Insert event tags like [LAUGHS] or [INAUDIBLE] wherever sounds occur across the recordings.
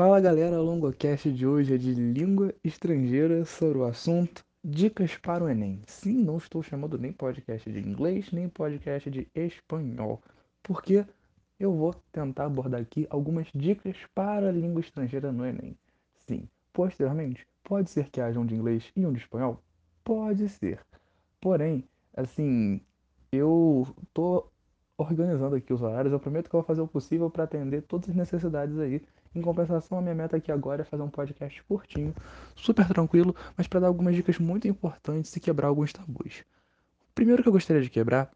Fala galera, o LongoCast de hoje é de língua estrangeira sobre o assunto Dicas para o Enem. Sim, não estou chamando nem podcast de inglês, nem podcast de espanhol, porque eu vou tentar abordar aqui algumas dicas para a língua estrangeira no Enem. Sim, posteriormente, pode ser que haja um de inglês e um de espanhol? Pode ser. Porém, assim, eu tô organizando aqui os horários, eu prometo que eu vou fazer o possível para atender todas as necessidades aí em compensação, a minha meta aqui agora é fazer um podcast curtinho, super tranquilo, mas para dar algumas dicas muito importantes e quebrar alguns tabus. Primeiro que eu gostaria de quebrar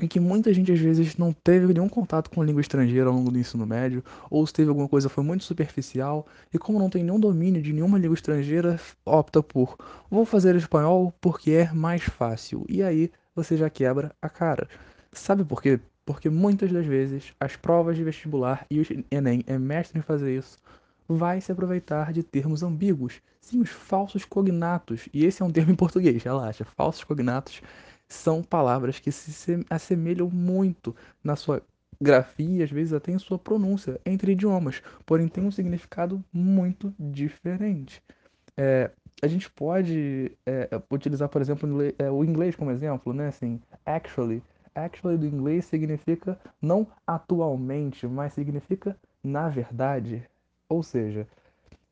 é que muita gente às vezes não teve nenhum contato com língua estrangeira ao longo do ensino médio, ou se teve alguma coisa foi muito superficial, e como não tem nenhum domínio de nenhuma língua estrangeira, opta por vou fazer espanhol porque é mais fácil. E aí você já quebra a cara. Sabe por quê? porque muitas das vezes as provas de vestibular e o Enem é mestre em fazer isso, vai se aproveitar de termos ambíguos. Sim, os falsos cognatos, e esse é um termo em português, relaxa, falsos cognatos são palavras que se assemelham muito na sua grafia, às vezes até em sua pronúncia, entre idiomas, porém tem um significado muito diferente. É, a gente pode é, utilizar, por exemplo, o inglês como exemplo, né? Assim, actually Actually do inglês significa não atualmente, mas significa na verdade. Ou seja,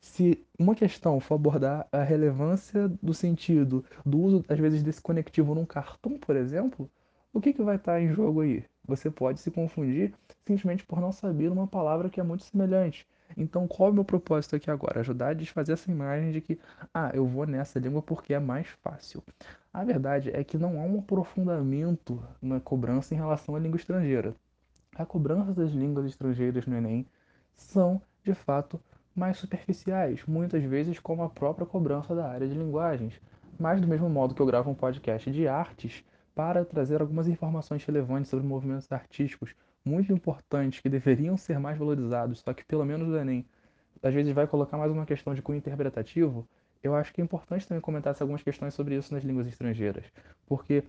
se uma questão for abordar a relevância do sentido do uso, às vezes, desse conectivo num cartoon, por exemplo, o que, que vai estar em jogo aí? Você pode se confundir simplesmente por não saber uma palavra que é muito semelhante. Então, qual é o meu propósito aqui agora? Ajudar a desfazer essa imagem de que, ah, eu vou nessa língua porque é mais fácil. A verdade é que não há um aprofundamento na cobrança em relação à língua estrangeira. A cobrança das línguas estrangeiras no Enem são, de fato, mais superficiais, muitas vezes como a própria cobrança da área de linguagens. Mas, do mesmo modo que eu gravo um podcast de artes para trazer algumas informações relevantes sobre movimentos artísticos muito importantes que deveriam ser mais valorizados, só que pelo menos o Enem às vezes vai colocar mais uma questão de cunho interpretativo, eu acho que é importante também comentar algumas questões sobre isso nas línguas estrangeiras, porque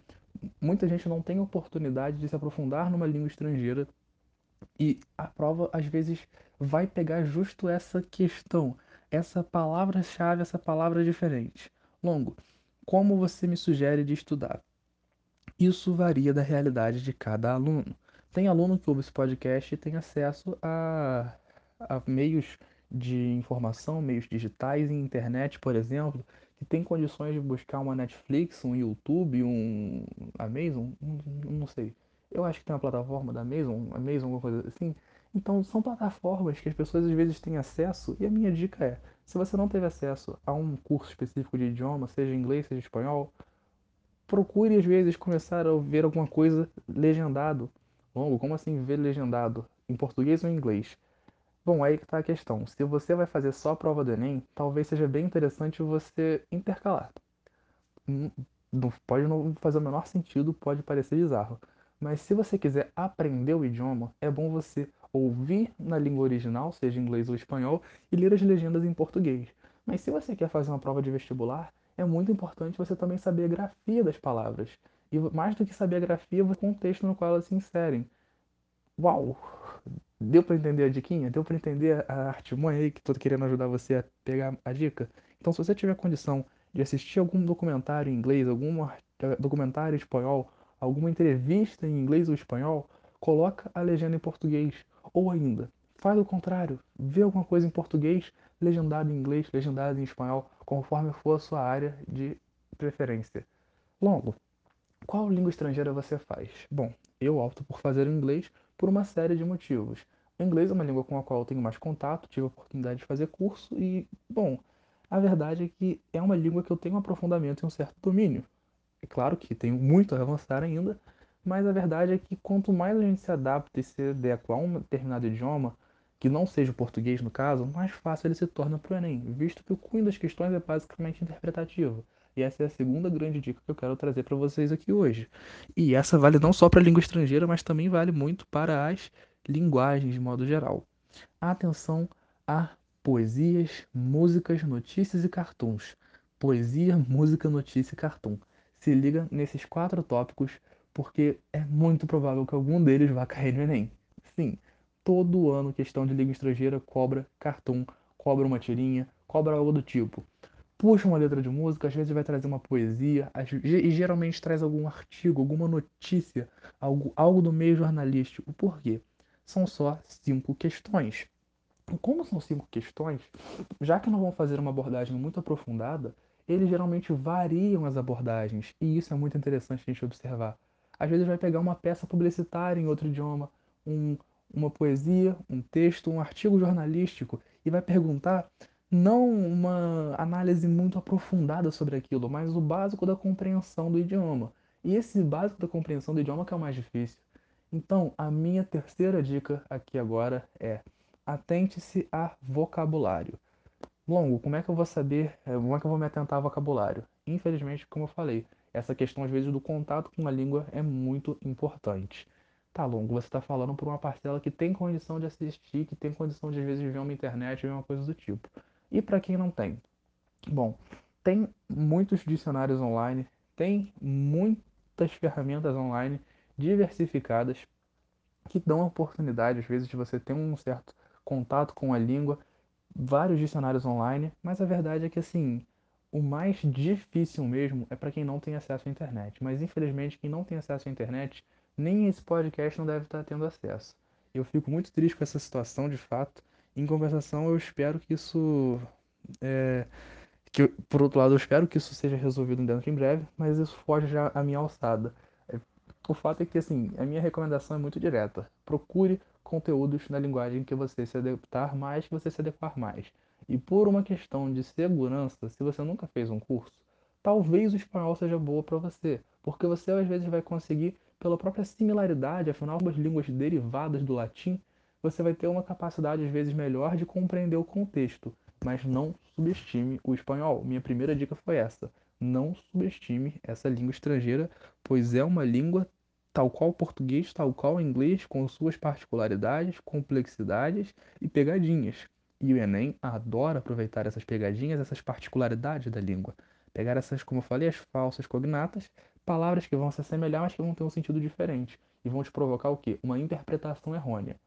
muita gente não tem oportunidade de se aprofundar numa língua estrangeira e a prova às vezes vai pegar justo essa questão, essa palavra-chave, essa palavra diferente. Longo, como você me sugere de estudar? Isso varia da realidade de cada aluno. Tem aluno que ouve esse podcast e tem acesso a, a meios de informação, meios digitais e internet, por exemplo, que tem condições de buscar uma Netflix, um YouTube, um Amazon, um, não sei. Eu acho que tem uma plataforma da Amazon, Amazon, alguma coisa assim. Então são plataformas que as pessoas às vezes têm acesso e a minha dica é, se você não teve acesso a um curso específico de idioma, seja inglês, seja espanhol, procure às vezes começar a ver alguma coisa legendado longo, como assim ver legendado? Em português ou em inglês? Bom, aí que tá a questão. Se você vai fazer só a prova do Enem, talvez seja bem interessante você intercalar. Hum, não, pode não fazer o menor sentido, pode parecer bizarro. Mas se você quiser aprender o idioma, é bom você ouvir na língua original, seja inglês ou espanhol, e ler as legendas em português. Mas se você quer fazer uma prova de vestibular, é muito importante você também saber a grafia das palavras. E mais do que saber a grafia, o contexto no qual elas se inserem. Uau! Deu para entender a diquinha? Deu para entender a artimanha aí que tô querendo ajudar você a pegar a dica? Então, se você tiver condição de assistir algum documentário em inglês, algum documentário em espanhol, alguma entrevista em inglês ou espanhol, coloca a legenda em português. Ou ainda, faz o contrário, vê alguma coisa em português, legendado em inglês, legendado em espanhol, conforme for a sua área de preferência. Longo, qual língua estrangeira você faz? Bom, eu opto por fazer o inglês por uma série de motivos. O inglês é uma língua com a qual eu tenho mais contato, tive a oportunidade de fazer curso e, bom, a verdade é que é uma língua que eu tenho um aprofundamento e um certo domínio. É claro que tenho muito a avançar ainda, mas a verdade é que quanto mais a gente se adapta e se adequa a um determinado idioma, que não seja o português no caso, mais fácil ele se torna para o Enem, visto que o cunho das questões é basicamente interpretativo. E essa é a segunda grande dica que eu quero trazer para vocês aqui hoje. E essa vale não só para a língua estrangeira, mas também vale muito para as linguagens de modo geral. Atenção a poesias, músicas, notícias e cartoons. Poesia, música, notícia e cartoon. Se liga nesses quatro tópicos, porque é muito provável que algum deles vá cair no Enem. Sim, todo ano questão de língua estrangeira cobra cartoon cobra uma tirinha, cobra algo do tipo. Puxa uma letra de música, às vezes vai trazer uma poesia, e geralmente traz algum artigo, alguma notícia, algo, algo do meio jornalístico. Por quê? São só cinco questões. Como são cinco questões, já que não vão fazer uma abordagem muito aprofundada, eles geralmente variam as abordagens, e isso é muito interessante a gente observar. Às vezes vai pegar uma peça publicitária em outro idioma, um, uma poesia, um texto, um artigo jornalístico, e vai perguntar não uma análise muito aprofundada sobre aquilo, mas o básico da compreensão do idioma. E esse básico da compreensão do idioma que é o mais difícil. Então, a minha terceira dica aqui agora é atente-se a vocabulário. Longo, como é que eu vou saber, eh, como é que eu vou me atentar ao vocabulário? Infelizmente, como eu falei, essa questão às vezes do contato com a língua é muito importante. Tá longo, você está falando por uma parcela que tem condição de assistir, que tem condição de às vezes ver uma internet, ver uma coisa do tipo. E para quem não tem? Bom, tem muitos dicionários online, tem muitas ferramentas online diversificadas que dão a oportunidade às vezes de você ter um certo contato com a língua, vários dicionários online, mas a verdade é que assim, o mais difícil mesmo é para quem não tem acesso à internet. Mas infelizmente, quem não tem acesso à internet, nem esse podcast não deve estar tendo acesso. Eu fico muito triste com essa situação, de fato. Em compensação, eu espero que isso. É, que, por outro lado, eu espero que isso seja resolvido dentro em breve, mas isso foge já à minha alçada. É, o fato é que, assim, a minha recomendação é muito direta. Procure conteúdos na linguagem que você se adaptar mais, que você se adequar mais. E por uma questão de segurança, se você nunca fez um curso, talvez o espanhol seja boa para você, porque você às vezes vai conseguir, pela própria similaridade, afinal, as línguas derivadas do latim, você vai ter uma capacidade às vezes melhor de compreender o contexto, mas não subestime o espanhol. Minha primeira dica foi essa: não subestime essa língua estrangeira, pois é uma língua tal qual o português, tal qual o inglês, com suas particularidades, complexidades e pegadinhas. E o Enem adora aproveitar essas pegadinhas, essas particularidades da língua. Pegar essas, como eu falei, as falsas cognatas, palavras que vão se assemelhar, mas que vão ter um sentido diferente. E vão te provocar o quê? Uma interpretação errônea.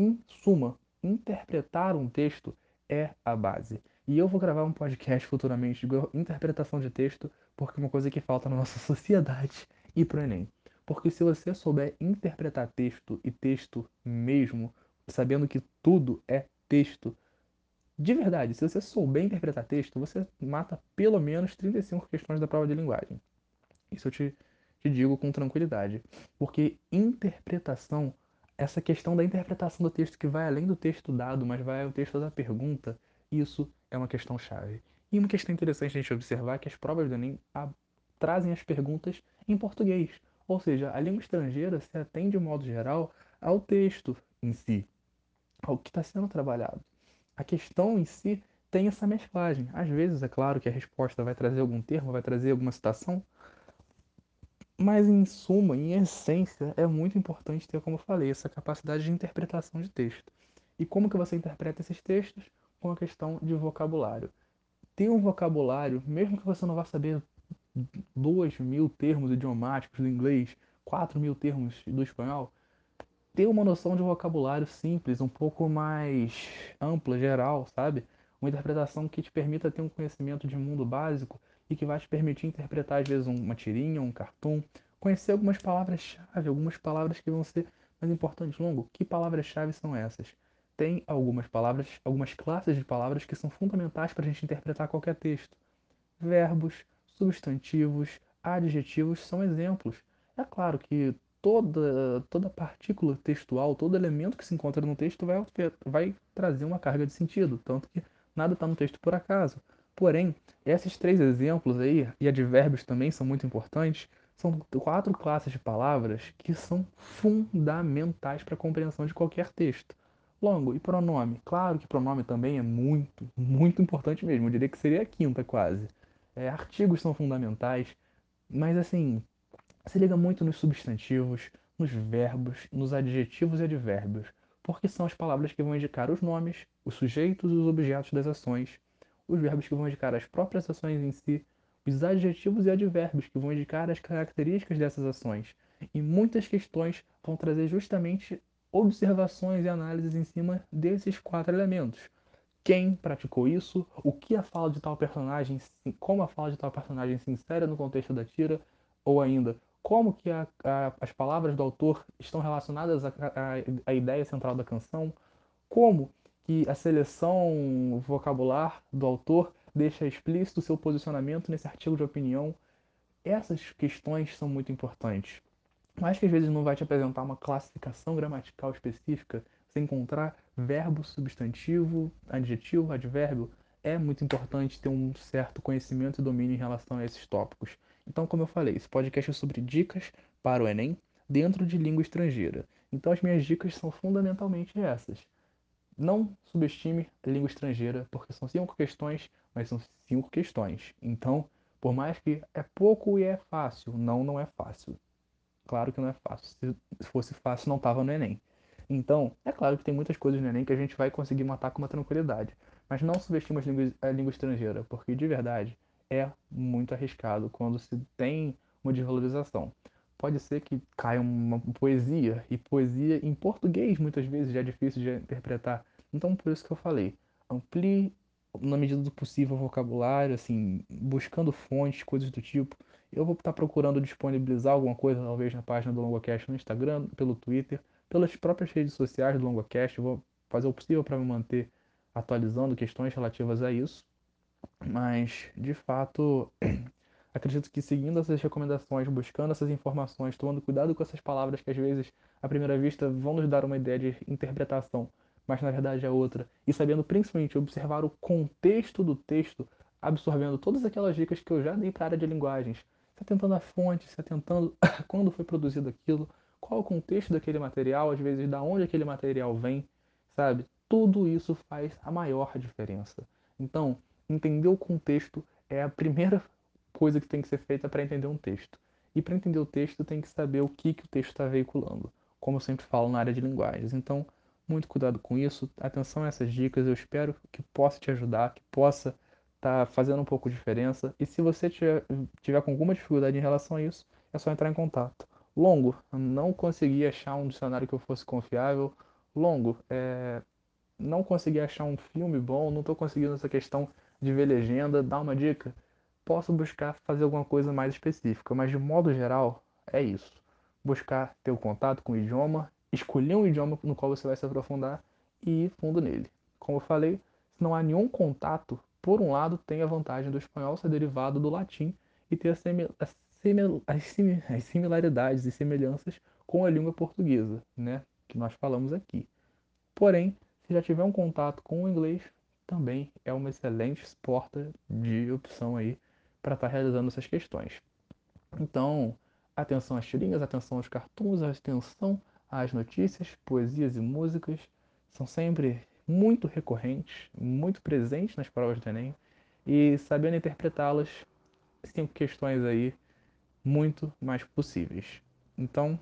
Em suma, interpretar um texto é a base. E eu vou gravar um podcast futuramente de interpretação de texto, porque é uma coisa que falta na nossa [LAUGHS] sociedade e pro Enem. Porque se você souber interpretar texto e texto mesmo, sabendo que tudo é texto, de verdade, se você souber interpretar texto, você mata pelo menos 35 questões da prova de linguagem. Isso eu te, te digo com tranquilidade. Porque interpretação, essa questão da interpretação do texto que vai além do texto dado, mas vai ao texto da pergunta, isso é uma questão chave. E uma questão interessante a gente observar é que as provas do Enem a, trazem as perguntas em português. Ou seja, a língua estrangeira se atende, de modo geral, ao texto em si, ao que está sendo trabalhado. A questão em si tem essa mesclagem. Às vezes, é claro que a resposta vai trazer algum termo, vai trazer alguma citação, mas em suma, em essência, é muito importante ter, como eu falei, essa capacidade de interpretação de texto. E como que você interpreta esses textos? Com a questão de vocabulário. Ter um vocabulário, mesmo que você não vá saber 2 mil termos idiomáticos do inglês, 4 mil termos do espanhol, ter uma noção de vocabulário simples, um pouco mais ampla, geral, sabe? Uma interpretação que te permita ter um conhecimento de mundo básico e que vai te permitir interpretar, às vezes, uma tirinha, um cartoon, conhecer algumas palavras-chave, algumas palavras que vão ser mais importantes. Longo, que palavras-chave são essas? Tem algumas palavras, algumas classes de palavras que são fundamentais para a gente interpretar qualquer texto. Verbos, substantivos, adjetivos são exemplos. É claro que toda, toda partícula textual, todo elemento que se encontra no texto vai, vai trazer uma carga de sentido, tanto que nada está no texto por acaso. Porém, esses três exemplos aí, e advérbios também são muito importantes, são quatro classes de palavras que são fundamentais para a compreensão de qualquer texto. Longo e pronome. Claro que pronome também é muito, muito importante mesmo. Eu diria que seria a quinta quase. É, artigos são fundamentais, mas assim, se liga muito nos substantivos, nos verbos, nos adjetivos e advérbios, porque são as palavras que vão indicar os nomes, os sujeitos e os objetos das ações, os verbos que vão indicar as próprias ações em si, os adjetivos e advérbios que vão indicar as características dessas ações. E muitas questões vão trazer justamente observações e análises em cima desses quatro elementos. Quem praticou isso, o que a fala de tal personagem, como a fala de tal personagem se insere no contexto da tira, ou ainda como que a, a, as palavras do autor estão relacionadas à ideia central da canção, como que a seleção vocabular do autor deixa explícito seu posicionamento nesse artigo de opinião. Essas questões são muito importantes. Mas que às vezes não vai te apresentar uma classificação gramatical específica, você encontrar verbo, substantivo, adjetivo, advérbio, é muito importante ter um certo conhecimento e domínio em relação a esses tópicos. Então, como eu falei, esse podcast é sobre dicas para o Enem dentro de língua estrangeira. Então, as minhas dicas são fundamentalmente essas. Não subestime a língua estrangeira, porque são cinco questões, mas são cinco questões. Então, por mais que é pouco e é fácil, não, não é fácil. Claro que não é fácil. Se fosse fácil, não estava no Enem. Então, é claro que tem muitas coisas no Enem que a gente vai conseguir matar com uma tranquilidade. Mas não subestime a língua estrangeira, porque de verdade é muito arriscado quando se tem uma desvalorização. Pode ser que caia uma poesia, e poesia em português muitas vezes já é difícil de interpretar. Então, por isso que eu falei, amplie na medida do possível o vocabulário, assim, buscando fontes, coisas do tipo. Eu vou estar procurando disponibilizar alguma coisa, talvez na página do LongoCast no Instagram, pelo Twitter, pelas próprias redes sociais do LongoCast. Eu vou fazer o possível para me manter atualizando questões relativas a isso. Mas, de fato, [CLEARS THROAT] acredito que seguindo essas recomendações, buscando essas informações, tomando cuidado com essas palavras que às vezes, à primeira vista, vão nos dar uma ideia de interpretação, mas na verdade é outra, e sabendo principalmente observar o contexto do texto, absorvendo todas aquelas dicas que eu já dei para a área de linguagens, se atentando à fonte, se atentando [COUGHS] quando foi produzido aquilo, qual o contexto daquele material, às vezes da onde aquele material vem, sabe? Tudo isso faz a maior diferença. Então, entender o contexto é a primeira coisa que tem que ser feita para entender um texto. E para entender o texto, tem que saber o que, que o texto está veiculando, como eu sempre falo na área de linguagens. Então, muito cuidado com isso, atenção a essas dicas, eu espero que possa te ajudar, que possa estar tá fazendo um pouco de diferença. E se você tiver, tiver com alguma dificuldade em relação a isso, é só entrar em contato. Longo, não consegui achar um dicionário que eu fosse confiável. Longo, é, não consegui achar um filme bom, não estou conseguindo essa questão de ver legenda, dá uma dica, posso buscar fazer alguma coisa mais específica, mas de modo geral é isso. Buscar ter o contato com o idioma, escolher um idioma no qual você vai se aprofundar e ir fundo nele. Como eu falei, se não há nenhum contato, por um lado tem a vantagem do espanhol ser derivado do latim e ter as, as similaridades e semelhanças com a língua portuguesa, né, que nós falamos aqui. Porém, se já tiver um contato com o inglês, também é uma excelente porta de opção aí para estar tá realizando essas questões. Então, atenção às tirinhas, atenção aos cartoons, atenção às notícias, poesias e músicas, são sempre muito recorrentes, muito presentes nas provas do Enem, e sabendo interpretá-las, cinco questões aí muito mais possíveis. Então,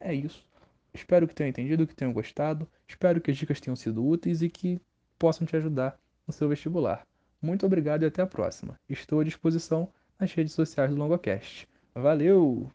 é isso. Espero que tenham entendido, que tenham gostado. Espero que as dicas tenham sido úteis e que possam te ajudar no seu vestibular. Muito obrigado e até a próxima. Estou à disposição nas redes sociais do LongoCast. Valeu!